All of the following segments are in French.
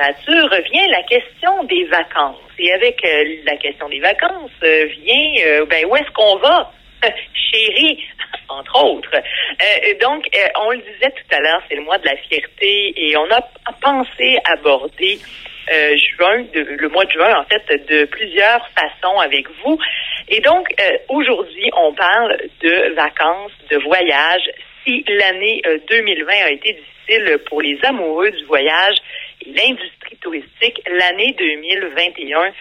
revient la question des vacances. Et avec la question des vacances vient, ben, où est-ce qu'on va? Chérie, entre autres. donc, on le disait tout à l'heure, c'est le mois de la fierté et on a pensé aborder euh, juin, le mois de juin, en fait, de plusieurs façons avec vous. Et donc, euh, aujourd'hui, on parle de vacances, de voyages. Si l'année 2020 euh, a été difficile pour les amoureux du voyage l'industrie touristique, l'année 2021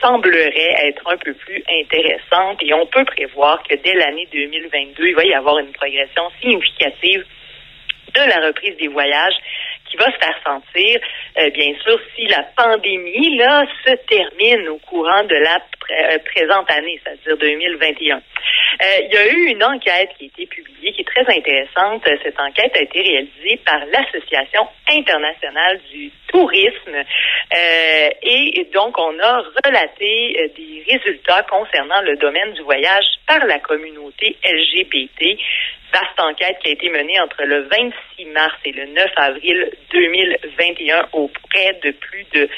semblerait être un peu plus intéressante et on peut prévoir que dès l'année 2022, il va y avoir une progression significative de la reprise des voyages va se faire sentir, euh, bien sûr, si la pandémie là se termine au courant de la euh, présente année, c'est-à-dire 2021. Euh, il y a eu une enquête qui a été publiée, qui est très intéressante. Cette enquête a été réalisée par l'Association internationale du tourisme. et donc, on a relaté des résultats concernant le domaine du voyage par la communauté LGBT vaste enquête qui a été menée entre le 26 mars et le 9 avril 2021 auprès de plus de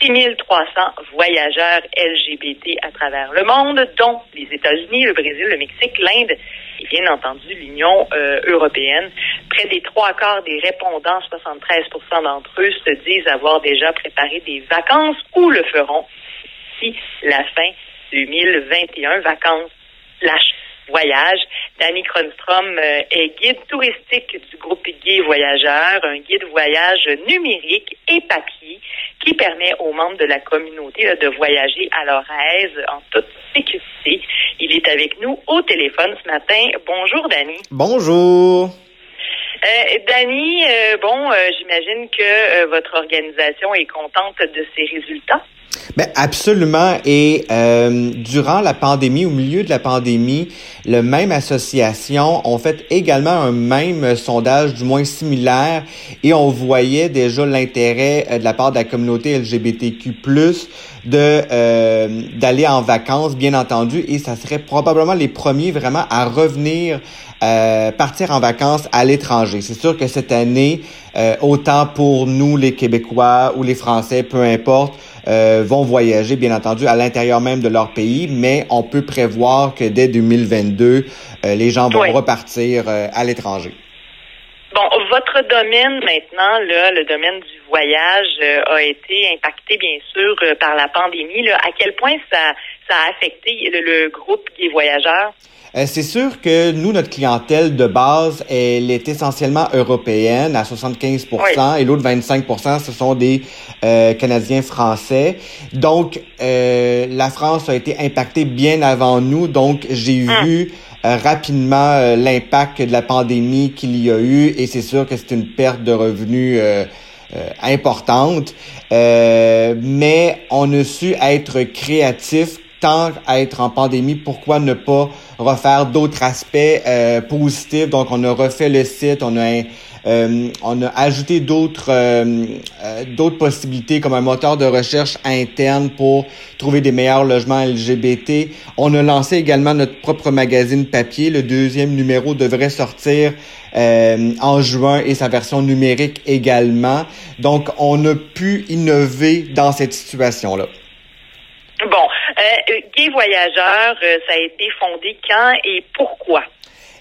6300 voyageurs LGBT à travers le monde, dont les États-Unis, le Brésil, le Mexique, l'Inde et bien entendu l'Union euh, européenne. Près des trois quarts des répondants, 73% d'entre eux, se disent avoir déjà préparé des vacances ou le feront si la fin 2021, vacances slash voyage. Danny Kronstrom euh, est guide touristique du groupe Guy Voyageurs, un guide voyage numérique et papier qui permet aux membres de la communauté de voyager à leur aise en toute sécurité. Il est avec nous au téléphone ce matin. Bonjour, Danny. Bonjour. Euh, Danny, euh, bon, j'imagine que votre organisation est contente de ses résultats? Ben absolument. Et euh, durant la pandémie, au milieu de la pandémie, le même association ont fait également un même sondage, du moins similaire, et on voyait déjà l'intérêt euh, de la part de la communauté LGBTQ+ de euh, d'aller en vacances, bien entendu, et ça serait probablement les premiers vraiment à revenir euh, partir en vacances à l'étranger. C'est sûr que cette année, euh, autant pour nous les Québécois ou les Français, peu importe, euh, vont voyager, bien entendu, à l'intérieur même de leur pays, mais on peut prévoir que dès 2022, euh, les gens vont repartir euh, à l'étranger. Bon, votre domaine maintenant, là, le domaine du voyage a été impacté bien sûr par la pandémie. Là. À quel point ça, ça a affecté le, groupe des voyageurs? Euh, c'est sûr que nous, notre clientèle de base, elle est essentiellement européenne à 75% et l'autre 25 ce sont des euh, Canadiens français. Donc, euh, la France a été impactée bien avant nous. Donc, j'ai hum. vu rapidement l'impact de la pandémie qu'il y a eu et c'est sûr que c'est une perte de revenus importante. mais on a su être créatif tant à être en pandémie, pourquoi ne pas refaire d'autres aspects euh, positifs? Donc, on a refait le site, on a euh, on a ajouté d'autres euh, d'autres possibilités comme un moteur de recherche interne pour trouver des meilleurs logements LGBT. On a lancé également notre propre magazine papier. Le deuxième numéro devrait sortir en juin et sa version numérique également. Donc, on a pu innover dans cette situation-là. Euh, Gay Voyageur, euh, ça a été fondé quand et pourquoi?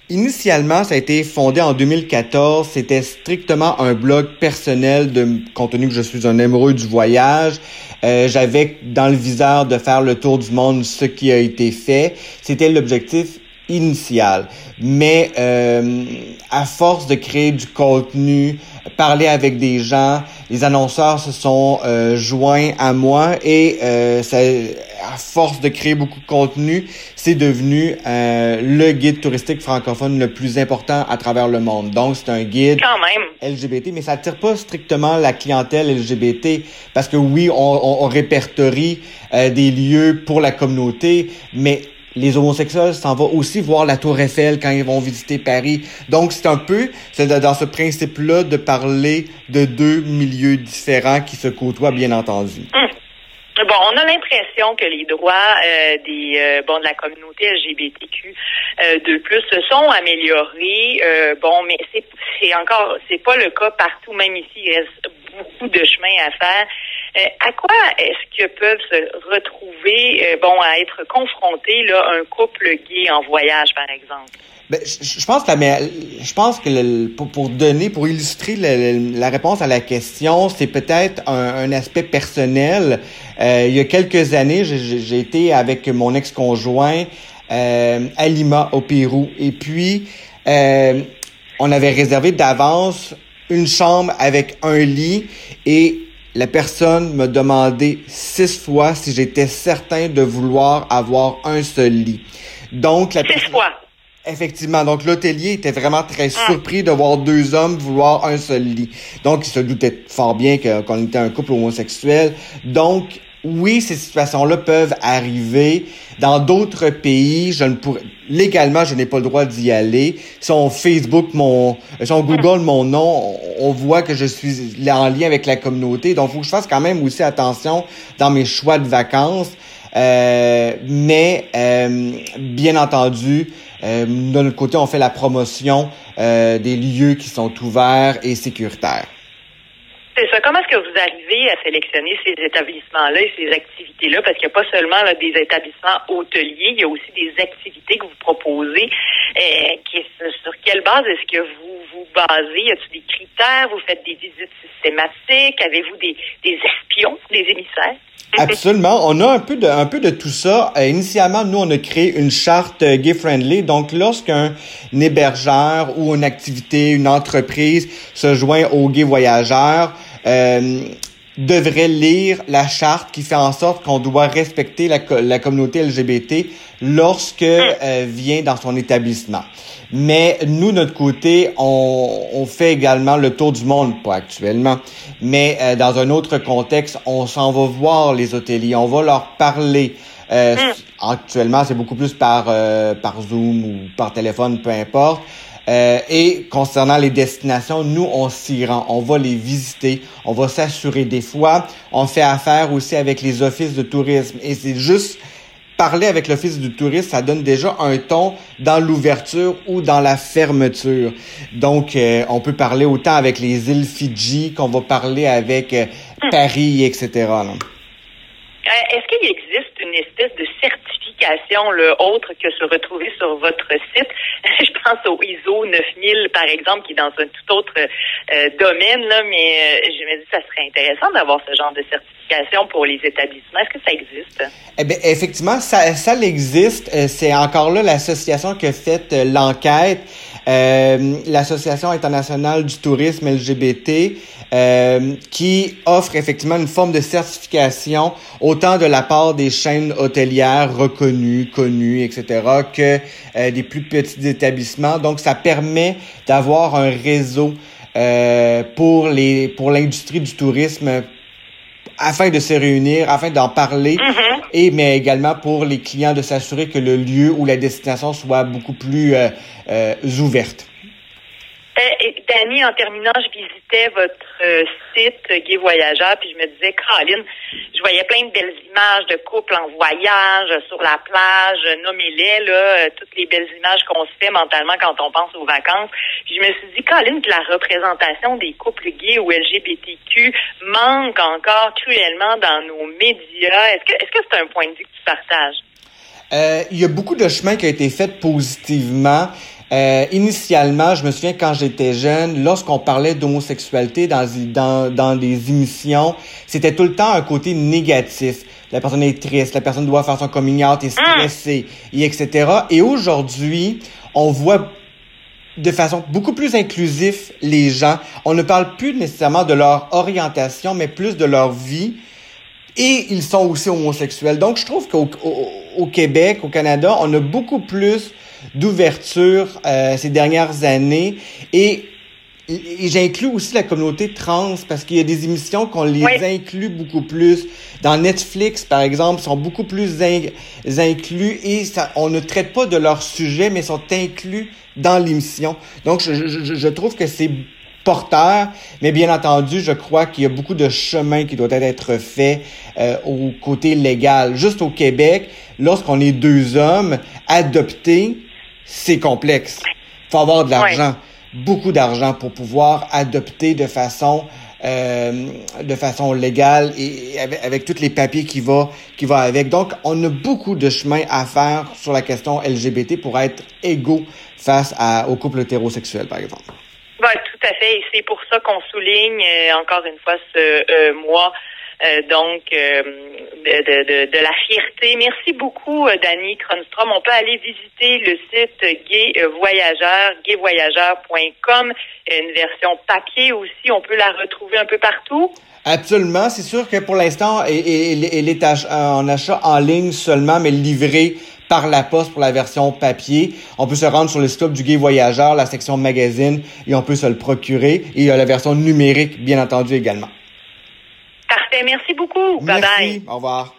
Initialement, ça a été fondé en 2014. C'était strictement un blog personnel compte tenu que je suis un amoureux du voyage. Euh, J'avais dans le viseur de faire le tour du monde, ce qui a été fait. C'était l'objectif initial. Mais euh, à force de créer du contenu, parler avec des gens, les annonceurs se sont euh, joints à moi et euh, ça, à force de créer beaucoup de contenu, c'est devenu euh, le guide touristique francophone le plus important à travers le monde. Donc c'est un guide Quand même. LGBT, mais ça attire pas strictement la clientèle LGBT parce que oui, on, on, on répertorie des lieux pour la communauté, mais les homosexuels s'en vont aussi voir la Tour Eiffel quand ils vont visiter Paris. Donc, c'est un peu c'est dans ce principe-là de parler de deux milieux différents qui se côtoient, bien entendu. Hum. Bon, on a l'impression que les droits euh, des euh, bon de la communauté LGBTQ euh, de plus se sont améliorés. bon, mais c'est c'est encore c'est pas le cas partout. Même ici, il reste beaucoup de chemin à faire. À quoi est-ce que peuvent se retrouver, bon, à être confrontés là, un couple gay en voyage, par exemple? Ben, je, pense que la, je pense que pour, donner, pour illustrer la réponse à la question, c'est peut-être un, aspect personnel. Euh, il y a quelques années, j'ai été avec mon ex-conjoint euh, à Lima, au Pérou, et puis euh, on avait réservé d'avance une chambre avec un lit et la personne m'a demandé six fois si j'étais certain de vouloir avoir un seul lit. Donc la six fois. Effectivement. Donc, l'hôtelier était vraiment très ah. surpris de voir deux hommes vouloir un seul lit. Donc, il se doutait fort bien qu'on était un couple homosexuel. Donc, oui, ces situations-là peuvent arriver. Dans d'autres pays, je ne pourrais, légalement, je n'ai pas le droit d'y aller. Si on Facebook mon, si on Google mon nom, on voit que je suis en lien avec la communauté. Donc, il faut que je fasse quand même aussi attention dans mes choix de vacances. Euh, mais, euh, bien entendu, euh, de notre côté, on fait la promotion euh, des lieux qui sont ouverts et sécuritaires. Comment est-ce que vous arrivez à sélectionner ces établissements-là et ces activités-là? Parce qu'il n'y a pas seulement des établissements hôteliers, il y a aussi des activités que vous proposez. Euh, sur quelle base est-ce que vous vous basez? Y a-t-il des critères? Vous faites des visites systématiques? Avez-vous des, des espions, des émissaires? Absolument. On a un peu de, un peu de tout ça. Euh, initialement, nous, on a créé une charte euh, gay-friendly. Donc, lorsqu'un hébergeur ou une activité, une entreprise se joint aux gay voyageurs, euh, devrait lire la charte qui fait en sorte qu'on doit respecter la, la communauté LGBT lorsque euh, vient dans son établissement. Mais nous, notre côté, on, on, fait également le tour du monde, pas actuellement, mais euh, dans un autre contexte, on s'en va voir les hôteliers, on va leur parler. Euh, mm. Actuellement, c'est beaucoup plus par euh, par Zoom ou par téléphone, peu importe. Et concernant les destinations, nous, on s'y rend, on va les visiter, on va s'assurer des fois. On fait affaire aussi avec les offices de tourisme. Et c'est juste parler avec l'Office du tourisme, ça donne déjà un ton dans l'ouverture ou dans la fermeture. Donc, euh, on peut parler autant avec les îles Fidji qu'on va parler avec euh, Paris, etc. Euh, est-ce qu'il existe une espèce de certification le autre que se retrouver sur votre site? Je pense au ISO 9000, par exemple, qui est dans un tout autre domaine, là, mais je me dis que ça serait intéressant d'avoir ce genre de pour les établissements. Est-ce que ça existe? Eh bien, effectivement, ça, ça existe. Euh, c'est encore là l'association qui a fait euh, l'enquête. Euh, l'Association internationale du tourisme LGBT, qui offre effectivement une forme de certification autant de la part des chaînes hôtelières reconnues, connues, etc., que des plus petits établissements. Donc, ça permet d'avoir un réseau pour les pour l'industrie du tourisme afin de se réunir, afin d'en parler, mm-hmm. et mais également pour les clients de s'assurer que le lieu ou la destination soit beaucoup plus euh, euh, ouverte. Euh, Dani, en terminant, je visitais votre euh, site Gay Voyageur, puis je me disais, Caroline, je voyais plein de belles images de couples en voyage, sur la plage, nommez-les, là, euh, toutes les belles images qu'on se fait mentalement quand on pense aux vacances. Puis je me suis dit, Caroline, que la représentation des couples gays ou LGBTQ manque encore cruellement dans nos médias. Est-ce que est-ce c'est un point de vue que tu partages? il y a beaucoup de chemin qui a été fait positivement. Euh, initialement, je me souviens quand j'étais jeune, lorsqu'on parlait d'homosexualité dans, dans, dans des émissions, c'était tout le temps un côté négatif. La personne est triste, la personne doit faire son coming out, est stressée, et etc. Et aujourd'hui, on voit de façon beaucoup plus inclusive les gens. On ne parle plus nécessairement de leur orientation, mais plus de leur vie. Et ils sont aussi homosexuels. Donc, je trouve qu'au au Québec, au Canada, on a beaucoup plus d'ouverture euh, ces dernières années et j'inclus aussi la communauté trans parce qu'il y a des émissions qu'on les inclut beaucoup plus. Dans Netflix, par exemple, sont beaucoup plus inclus et ça, on ne traite pas de leur sujet, mais sont inclus dans l'émission. Donc, je, je, je, trouve que c'est porteur, mais bien entendu, je crois qu'il y a beaucoup de chemin qui doit être fait euh, au côté légal. Juste au Québec, lorsqu'on est deux hommes, adoptés, c'est complexe. faut avoir de l'argent, beaucoup d'argent pour pouvoir adopter de façon de façon légale et avec, avec tous les papiers qui va qui va avec. Donc, on a beaucoup de chemin à faire sur la question LGBT pour être égaux face à, aux couples hétérosexuels, par exemple. Oui, tout à fait. Et c'est pour ça qu'on souligne encore une fois ce mois euh, donc euh, de, de, de, la fierté. Merci beaucoup, euh, Dani Kronstrom. On peut aller visiter le site Gay Voyageur, gayvoyageur.com, une version papier aussi. On peut la retrouver un peu partout. Absolument. C'est sûr que pour l'instant, elle est en achat en ligne seulement, mais livré par la poste pour la version papier. On peut se rendre sur le site du Gay Voyageur, la section magazine, et on peut se le procurer. Et il y a la version numérique, bien entendu, également. Merci beaucoup. Bye bye. Au revoir.